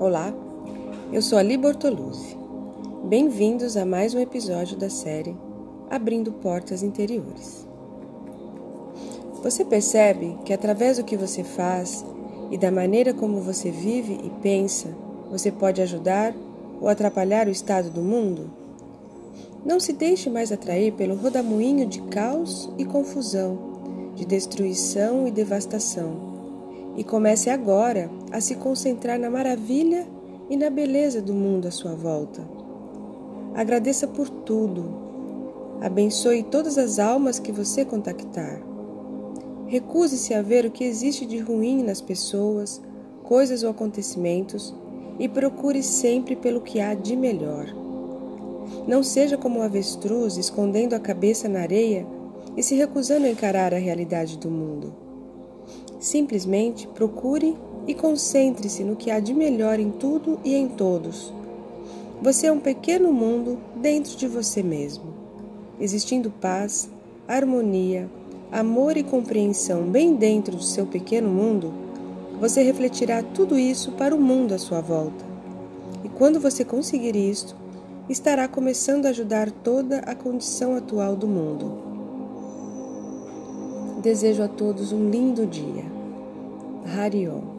Olá, eu sou Ali Bortoluzzi. Bem-vindos a mais um episódio da série Abrindo Portas Interiores. Você percebe que através do que você faz e da maneira como você vive e pensa, você pode ajudar ou atrapalhar o estado do mundo? Não se deixe mais atrair pelo rodamuinho de caos e confusão, de destruição e devastação e comece agora a se concentrar na maravilha e na beleza do mundo à sua volta. Agradeça por tudo. Abençoe todas as almas que você contactar. Recuse-se a ver o que existe de ruim nas pessoas, coisas ou acontecimentos e procure sempre pelo que há de melhor. Não seja como um avestruz escondendo a cabeça na areia e se recusando a encarar a realidade do mundo. Simplesmente procure e concentre-se no que há de melhor em tudo e em todos. Você é um pequeno mundo dentro de você mesmo. Existindo paz, harmonia, amor e compreensão bem dentro do seu pequeno mundo, você refletirá tudo isso para o mundo à sua volta. E quando você conseguir isto, estará começando a ajudar toda a condição atual do mundo. Desejo a todos um lindo dia. Hariom.